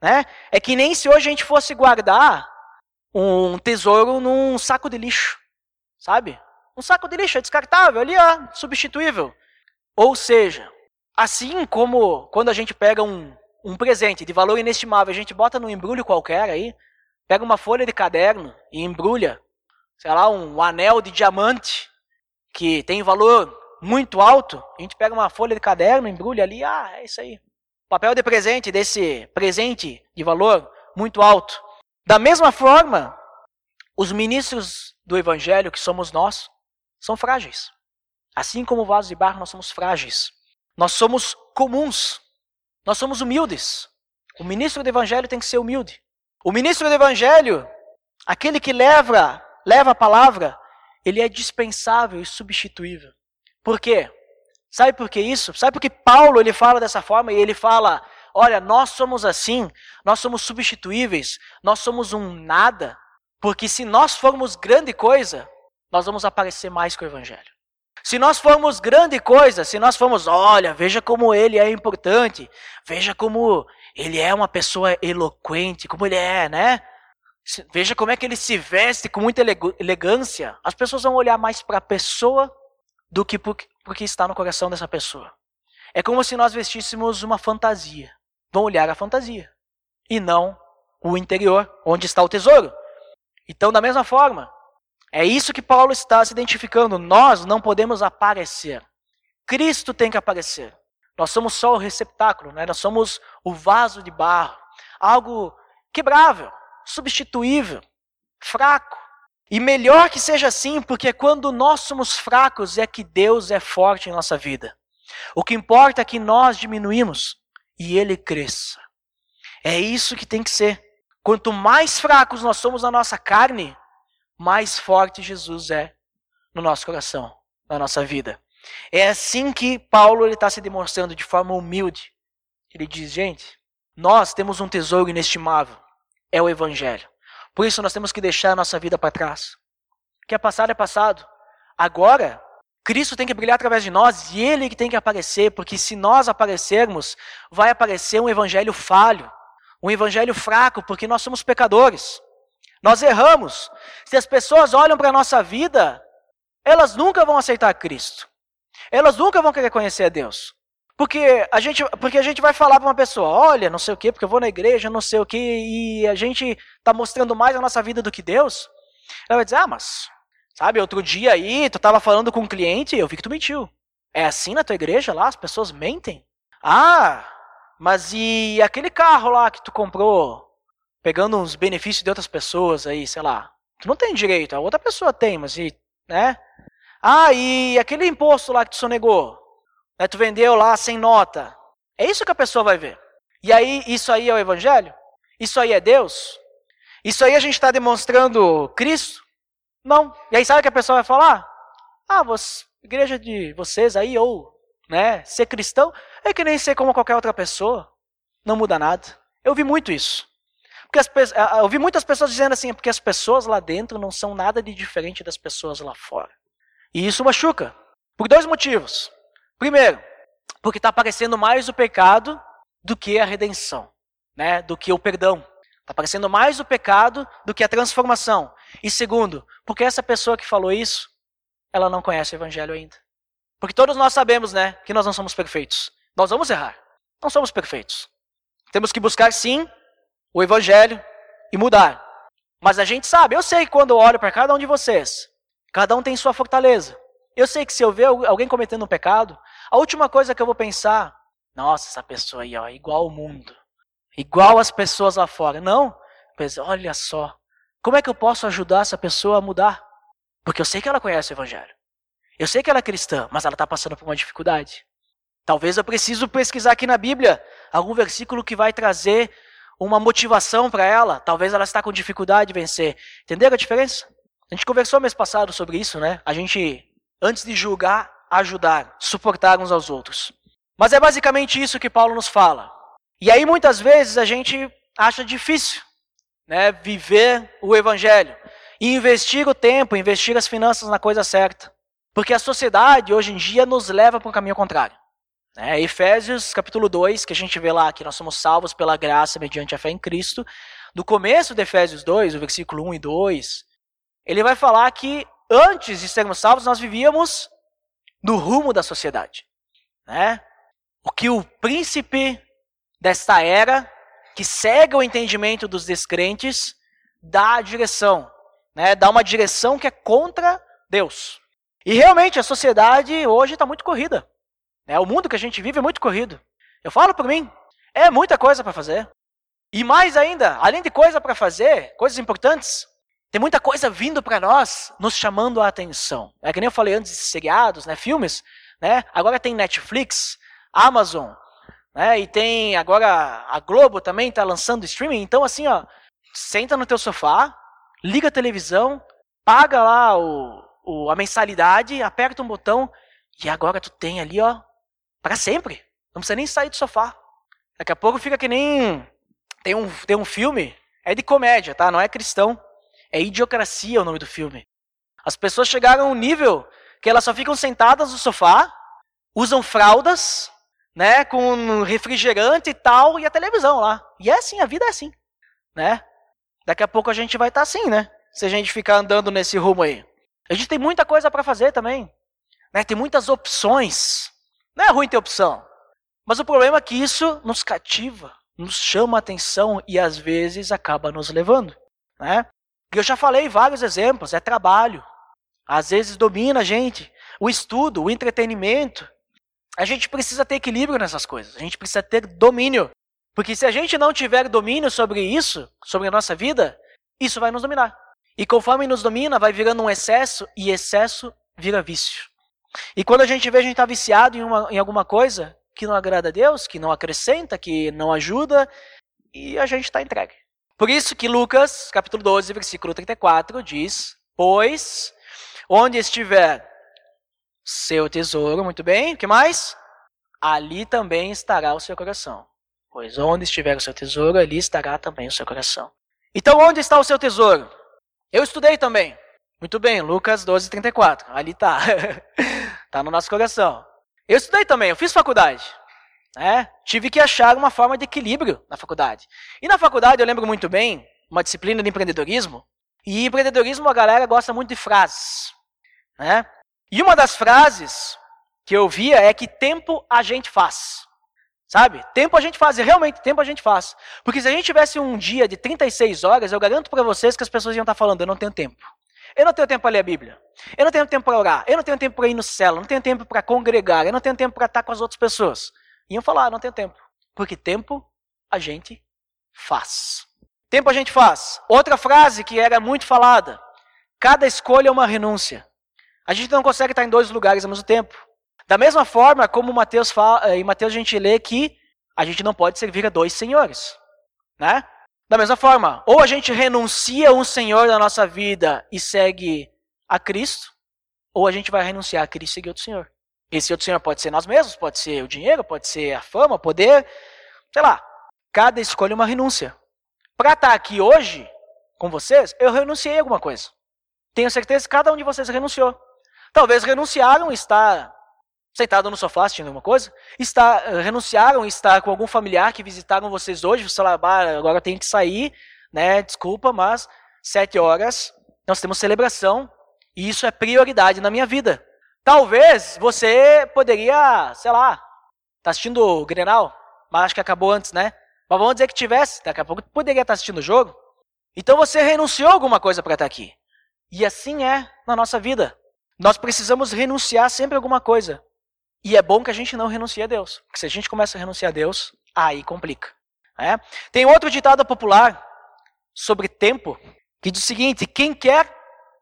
Né? É que nem se hoje a gente fosse guardar um tesouro num saco de lixo. Sabe? Um saco de lixo é descartável, ali ó, substituível. Ou seja, assim como quando a gente pega um, um presente de valor inestimável, a gente bota num embrulho qualquer aí, pega uma folha de caderno e embrulha, sei lá, um anel de diamante que tem valor muito alto, a gente pega uma folha de caderno, embrulha ali, ah, é isso aí. Papel de presente desse presente de valor muito alto. Da mesma forma, os ministros do evangelho, que somos nós, são frágeis. Assim como o vaso de barro, nós somos frágeis. Nós somos comuns. Nós somos humildes. O ministro do evangelho tem que ser humilde. O ministro do evangelho, aquele que leva, leva a palavra, ele é dispensável e substituível. Por quê? Sabe por que isso? Sabe por que Paulo ele fala dessa forma e ele fala: olha, nós somos assim, nós somos substituíveis, nós somos um nada, porque se nós formos grande coisa, nós vamos aparecer mais com o Evangelho. Se nós formos grande coisa, se nós formos, olha, veja como ele é importante, veja como ele é uma pessoa eloquente, como ele é, né? Veja como é que ele se veste com muita elegância. As pessoas vão olhar mais para a pessoa do que para o que está no coração dessa pessoa. É como se nós vestíssemos uma fantasia. Vão olhar a fantasia e não o interior, onde está o tesouro. Então, da mesma forma, é isso que Paulo está se identificando. Nós não podemos aparecer. Cristo tem que aparecer. Nós somos só o receptáculo, né? nós somos o vaso de barro, algo quebrável substituível, fraco. E melhor que seja assim, porque quando nós somos fracos é que Deus é forte em nossa vida. O que importa é que nós diminuímos e Ele cresça. É isso que tem que ser. Quanto mais fracos nós somos na nossa carne, mais forte Jesus é no nosso coração, na nossa vida. É assim que Paulo está se demonstrando de forma humilde. Ele diz, gente, nós temos um tesouro inestimável, é o Evangelho. Por isso nós temos que deixar a nossa vida para trás. O que é passado é passado. Agora, Cristo tem que brilhar através de nós e Ele que tem que aparecer, porque se nós aparecermos, vai aparecer um evangelho falho, um evangelho fraco, porque nós somos pecadores. Nós erramos. Se as pessoas olham para a nossa vida, elas nunca vão aceitar Cristo. Elas nunca vão querer conhecer a Deus. Porque a gente, porque a gente vai falar para uma pessoa, olha, não sei o quê, porque eu vou na igreja, não sei o quê, e a gente está mostrando mais a nossa vida do que Deus. Ela vai dizer, ah, mas, sabe, outro dia aí, tu estava falando com um cliente e eu vi que tu mentiu. É assim na tua igreja lá, as pessoas mentem? Ah, mas e aquele carro lá que tu comprou, pegando uns benefícios de outras pessoas aí, sei lá. Tu não tem direito, a outra pessoa tem, mas e, né? Ah, e aquele imposto lá que tu sonegou, né, tu vendeu lá sem nota. É isso que a pessoa vai ver. E aí, isso aí é o evangelho? Isso aí é Deus? Isso aí a gente está demonstrando Cristo? Não. E aí sabe o que a pessoa vai falar? Ah, você, igreja de vocês aí, ou né, ser cristão, é que nem ser como qualquer outra pessoa. Não muda nada. Eu vi muito isso. Porque as, eu vi muitas pessoas dizendo assim, é porque as pessoas lá dentro não são nada de diferente das pessoas lá fora. E isso machuca. Por dois motivos. Primeiro, porque está aparecendo mais o pecado do que a redenção, né? do que o perdão. Está aparecendo mais o pecado do que a transformação. E segundo, porque essa pessoa que falou isso, ela não conhece o evangelho ainda. Porque todos nós sabemos, né, que nós não somos perfeitos. Nós vamos errar. Não somos perfeitos. Temos que buscar sim o evangelho e mudar. Mas a gente sabe, eu sei quando eu olho para cada um de vocês, Cada um tem sua fortaleza. Eu sei que se eu ver alguém cometendo um pecado, a última coisa que eu vou pensar, nossa, essa pessoa aí, ó, igual ao mundo, igual as pessoas lá fora. Não, mas olha só, como é que eu posso ajudar essa pessoa a mudar? Porque eu sei que ela conhece o Evangelho. Eu sei que ela é cristã, mas ela está passando por uma dificuldade. Talvez eu preciso pesquisar aqui na Bíblia algum versículo que vai trazer uma motivação para ela. Talvez ela está com dificuldade de vencer. Entenderam a diferença? A gente conversou mês passado sobre isso, né? A gente, antes de julgar, ajudar, suportar uns aos outros. Mas é basicamente isso que Paulo nos fala. E aí muitas vezes a gente acha difícil, né, viver o evangelho e investir o tempo, investir as finanças na coisa certa. Porque a sociedade hoje em dia nos leva para um caminho contrário. É, Efésios capítulo 2, que a gente vê lá que nós somos salvos pela graça mediante a fé em Cristo. Do começo de Efésios 2, o versículo 1 e 2, ele vai falar que antes de sermos salvos, nós vivíamos no rumo da sociedade. Né? O que o príncipe desta era, que segue o entendimento dos descrentes, dá a direção. Né? Dá uma direção que é contra Deus. E realmente a sociedade hoje está muito corrida. Né? O mundo que a gente vive é muito corrido. Eu falo por mim, é muita coisa para fazer. E mais ainda, além de coisa para fazer, coisas importantes, tem muita coisa vindo para nós, nos chamando a atenção. É que nem eu falei antes de seriados, né, filmes, né? Agora tem Netflix, Amazon, né? E tem agora a Globo também está lançando streaming. Então assim, ó, senta no teu sofá, liga a televisão, paga lá o, o a mensalidade, aperta um botão e agora tu tem ali, ó, para sempre. Não precisa nem sair do sofá. Daqui a pouco fica que nem tem um tem um filme, é de comédia, tá? Não é cristão. É Idiocracia o nome do filme. As pessoas chegaram a um nível que elas só ficam sentadas no sofá, usam fraldas, né, com refrigerante e tal, e a televisão lá. E é assim, a vida é assim, né? Daqui a pouco a gente vai estar tá assim, né? Se a gente ficar andando nesse rumo aí. A gente tem muita coisa para fazer também, né? Tem muitas opções. Não é ruim ter opção, mas o problema é que isso nos cativa, nos chama a atenção e às vezes acaba nos levando, né? Eu já falei vários exemplos, é trabalho. Às vezes domina a gente. O estudo, o entretenimento. A gente precisa ter equilíbrio nessas coisas. A gente precisa ter domínio. Porque se a gente não tiver domínio sobre isso, sobre a nossa vida, isso vai nos dominar. E conforme nos domina, vai virando um excesso e excesso vira vício. E quando a gente vê a gente está viciado em, uma, em alguma coisa que não agrada a Deus, que não acrescenta, que não ajuda, e a gente está entregue. Por isso que Lucas, capítulo 12, versículo 34, diz: Pois onde estiver seu tesouro, muito bem, o que mais? Ali também estará o seu coração. Pois onde estiver o seu tesouro, ali estará também o seu coração. Então, onde está o seu tesouro? Eu estudei também. Muito bem, Lucas 12, 34. Ali está. está no nosso coração. Eu estudei também, eu fiz faculdade. Né? Tive que achar uma forma de equilíbrio na faculdade. E na faculdade eu lembro muito bem, uma disciplina de empreendedorismo. E empreendedorismo a galera gosta muito de frases. Né? E uma das frases que eu via é que tempo a gente faz. Sabe? Tempo a gente faz, e realmente tempo a gente faz. Porque se a gente tivesse um dia de 36 horas, eu garanto para vocês que as pessoas iam estar falando, eu não tenho tempo. Eu não tenho tempo para ler a Bíblia. Eu não tenho tempo para orar. Eu não tenho tempo para ir no céu. Eu não tenho tempo para congregar. Eu não tenho tempo para estar com as outras pessoas. Iam falar, não tenho tempo. Porque tempo a gente faz. Tempo a gente faz. Outra frase que era muito falada. Cada escolha é uma renúncia. A gente não consegue estar em dois lugares ao mesmo tempo. Da mesma forma como Mateus fala, eh, em Mateus a gente lê que a gente não pode servir a dois senhores. Né? Da mesma forma, ou a gente renuncia um senhor da nossa vida e segue a Cristo, ou a gente vai renunciar a Cristo e seguir outro senhor. Esse outro senhor pode ser nós mesmos, pode ser o dinheiro, pode ser a fama, poder, sei lá. Cada escolha é uma renúncia. Para estar aqui hoje com vocês, eu renunciei a alguma coisa. Tenho certeza que cada um de vocês renunciou. Talvez renunciaram estar sentado no sofá assistindo alguma coisa, está, eh, renunciaram estar com algum familiar que visitaram vocês hoje, sei lá, agora tem que sair, né? Desculpa, mas sete horas nós temos celebração e isso é prioridade na minha vida. Talvez você poderia, sei lá, tá assistindo o Grenal, mas acho que acabou antes, né? Mas vamos dizer que tivesse, daqui a pouco poderia estar assistindo o jogo. Então você renunciou a alguma coisa para estar aqui. E assim é na nossa vida. Nós precisamos renunciar sempre a alguma coisa. E é bom que a gente não renuncie a Deus. Porque se a gente começa a renunciar a Deus, aí complica. É? Tem outro ditado popular sobre tempo que diz o seguinte: quem quer,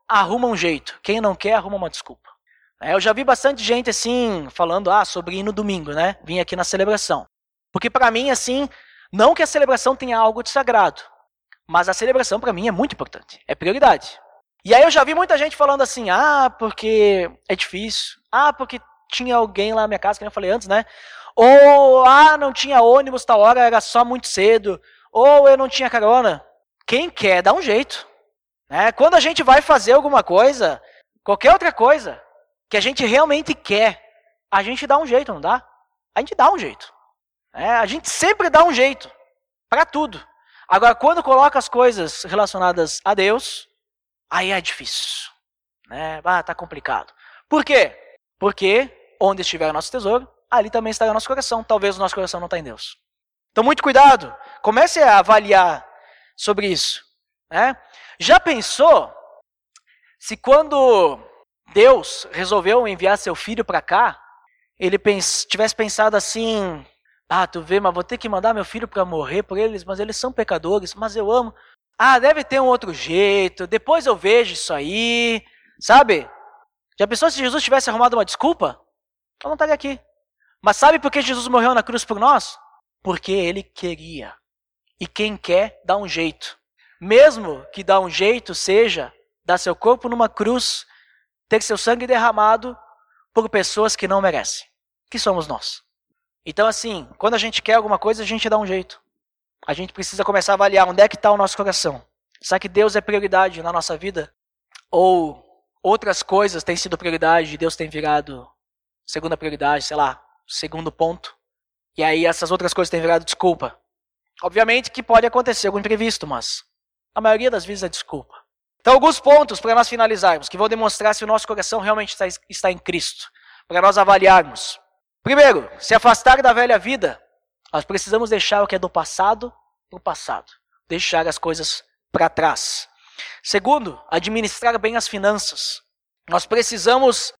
arruma um jeito. Quem não quer, arruma uma desculpa. É, eu já vi bastante gente assim, falando ah, sobre ir no domingo, né? Vim aqui na celebração. Porque para mim, assim, não que a celebração tenha algo de sagrado, mas a celebração para mim é muito importante, é prioridade. E aí eu já vi muita gente falando assim, ah, porque é difícil, ah, porque tinha alguém lá na minha casa, que eu falei antes, né? Ou, ah, não tinha ônibus tal hora, era só muito cedo. Ou eu não tinha carona. Quem quer, dá um jeito. Né? Quando a gente vai fazer alguma coisa, qualquer outra coisa, que a gente realmente quer, a gente dá um jeito, não dá? A gente dá um jeito. É, a gente sempre dá um jeito. Para tudo. Agora, quando coloca as coisas relacionadas a Deus, aí é difícil. Né? Ah, tá complicado. Por quê? Porque onde estiver o nosso tesouro, ali também estará o nosso coração. Talvez o nosso coração não está em Deus. Então, muito cuidado. Comece a avaliar sobre isso. Né? Já pensou se quando Deus resolveu enviar seu filho para cá, ele pens tivesse pensado assim: ah, tu vê, mas vou ter que mandar meu filho para morrer por eles, mas eles são pecadores, mas eu amo. Ah, deve ter um outro jeito, depois eu vejo isso aí, sabe? Já pensou se Jesus tivesse arrumado uma desculpa? Eu não estaria aqui. Mas sabe por que Jesus morreu na cruz por nós? Porque ele queria. E quem quer, dá um jeito. Mesmo que dá um jeito seja dar seu corpo numa cruz, ter seu sangue derramado por pessoas que não merecem. Que somos nós. Então, assim, quando a gente quer alguma coisa, a gente dá um jeito. A gente precisa começar a avaliar onde é que está o nosso coração. Será que Deus é prioridade na nossa vida? Ou outras coisas têm sido prioridade e Deus tem virado segunda prioridade, sei lá, segundo ponto. E aí essas outras coisas têm virado desculpa. Obviamente que pode acontecer algum imprevisto, mas a maioria das vezes é desculpa. Então, alguns pontos para nós finalizarmos, que vão demonstrar se o nosso coração realmente está, está em Cristo, para nós avaliarmos. Primeiro, se afastar da velha vida, nós precisamos deixar o que é do passado no passado, deixar as coisas para trás. Segundo, administrar bem as finanças. Nós precisamos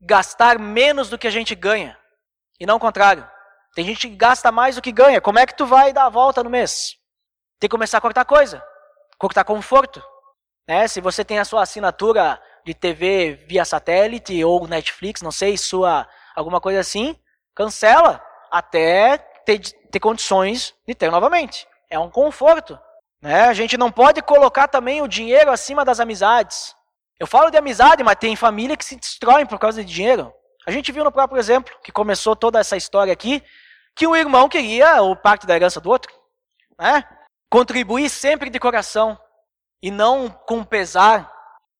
gastar menos do que a gente ganha. E não o contrário. Tem gente que gasta mais do que ganha. Como é que tu vai dar a volta no mês? Tem que começar a cortar coisa. Cortar conforto. Né? Se você tem a sua assinatura de TV via satélite ou Netflix, não sei, sua alguma coisa assim, cancela até ter, ter condições de ter novamente. É um conforto. Né? A gente não pode colocar também o dinheiro acima das amizades. Eu falo de amizade, mas tem família que se destroem por causa de dinheiro. A gente viu no próprio exemplo, que começou toda essa história aqui, que um irmão queria o parte da herança do outro. Né? Contribuir sempre de coração e não com pesar.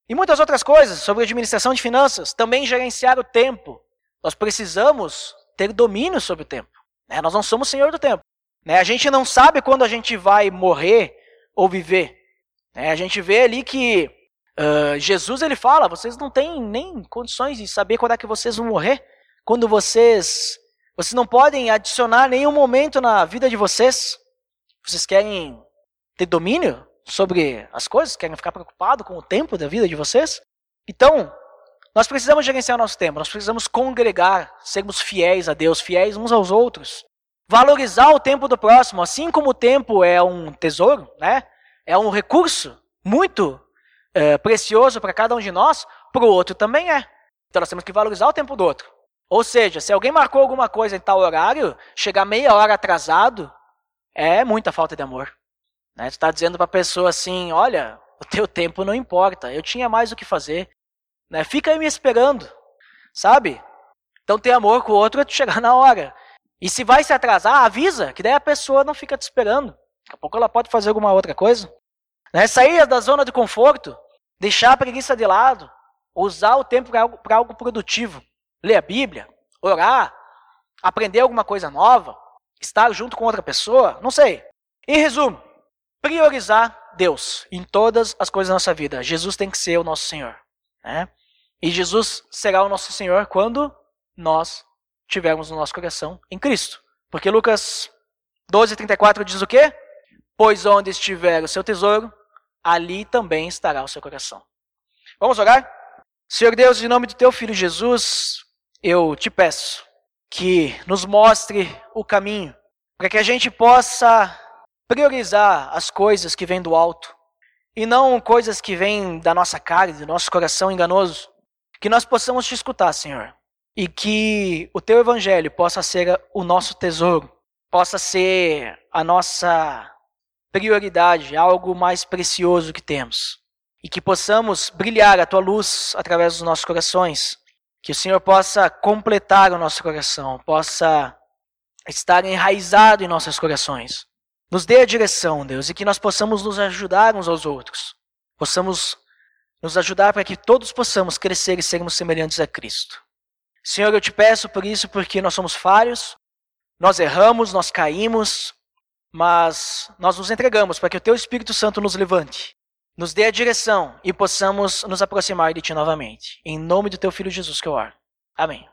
E muitas outras coisas sobre administração de finanças, também gerenciar o tempo. Nós precisamos ter domínio sobre o tempo. Né? Nós não somos senhor do tempo. Né? A gente não sabe quando a gente vai morrer ou viver. Né? A gente vê ali que uh, Jesus ele fala: vocês não têm nem condições de saber quando é que vocês vão morrer. Quando vocês. Vocês não podem adicionar nenhum momento na vida de vocês. Vocês querem ter domínio sobre as coisas? Querem ficar preocupados com o tempo da vida de vocês? Então, nós precisamos gerenciar nosso tempo, nós precisamos congregar, sermos fiéis a Deus, fiéis uns aos outros. Valorizar o tempo do próximo, assim como o tempo é um tesouro, né? é um recurso muito é, precioso para cada um de nós, para o outro também é. Então nós temos que valorizar o tempo do outro. Ou seja, se alguém marcou alguma coisa em tal horário, chegar meia hora atrasado é muita falta de amor. Né? Tu está dizendo para a pessoa assim: olha, o teu tempo não importa, eu tinha mais o que fazer. Né? Fica aí me esperando, sabe? Então ter amor com o outro é tu chegar na hora. E se vai se atrasar, avisa, que daí a pessoa não fica te esperando. Daqui a pouco ela pode fazer alguma outra coisa. Né? Sair da zona de conforto, deixar a preguiça de lado, usar o tempo para algo, algo produtivo. Ler a Bíblia, orar, aprender alguma coisa nova, estar junto com outra pessoa, não sei. Em resumo, priorizar Deus em todas as coisas da nossa vida. Jesus tem que ser o nosso Senhor. Né? E Jesus será o nosso Senhor quando nós tivermos no nosso coração em Cristo. Porque Lucas 12, 34 diz o quê? Pois onde estiver o seu tesouro, ali também estará o seu coração. Vamos orar? Senhor Deus, em nome do teu filho Jesus, eu te peço que nos mostre o caminho para que a gente possa priorizar as coisas que vêm do alto e não coisas que vêm da nossa carne, do nosso coração enganoso. Que nós possamos te escutar, Senhor, e que o teu evangelho possa ser o nosso tesouro, possa ser a nossa prioridade, algo mais precioso que temos. E que possamos brilhar a tua luz através dos nossos corações. Que o Senhor possa completar o nosso coração, possa estar enraizado em nossos corações. Nos dê a direção, Deus, e que nós possamos nos ajudar uns aos outros. Possamos nos ajudar para que todos possamos crescer e sermos semelhantes a Cristo. Senhor, eu te peço por isso, porque nós somos falhos, nós erramos, nós caímos, mas nós nos entregamos para que o Teu Espírito Santo nos levante, nos dê a direção e possamos nos aproximar de Ti novamente. Em nome do Teu Filho Jesus que eu oro. Amém.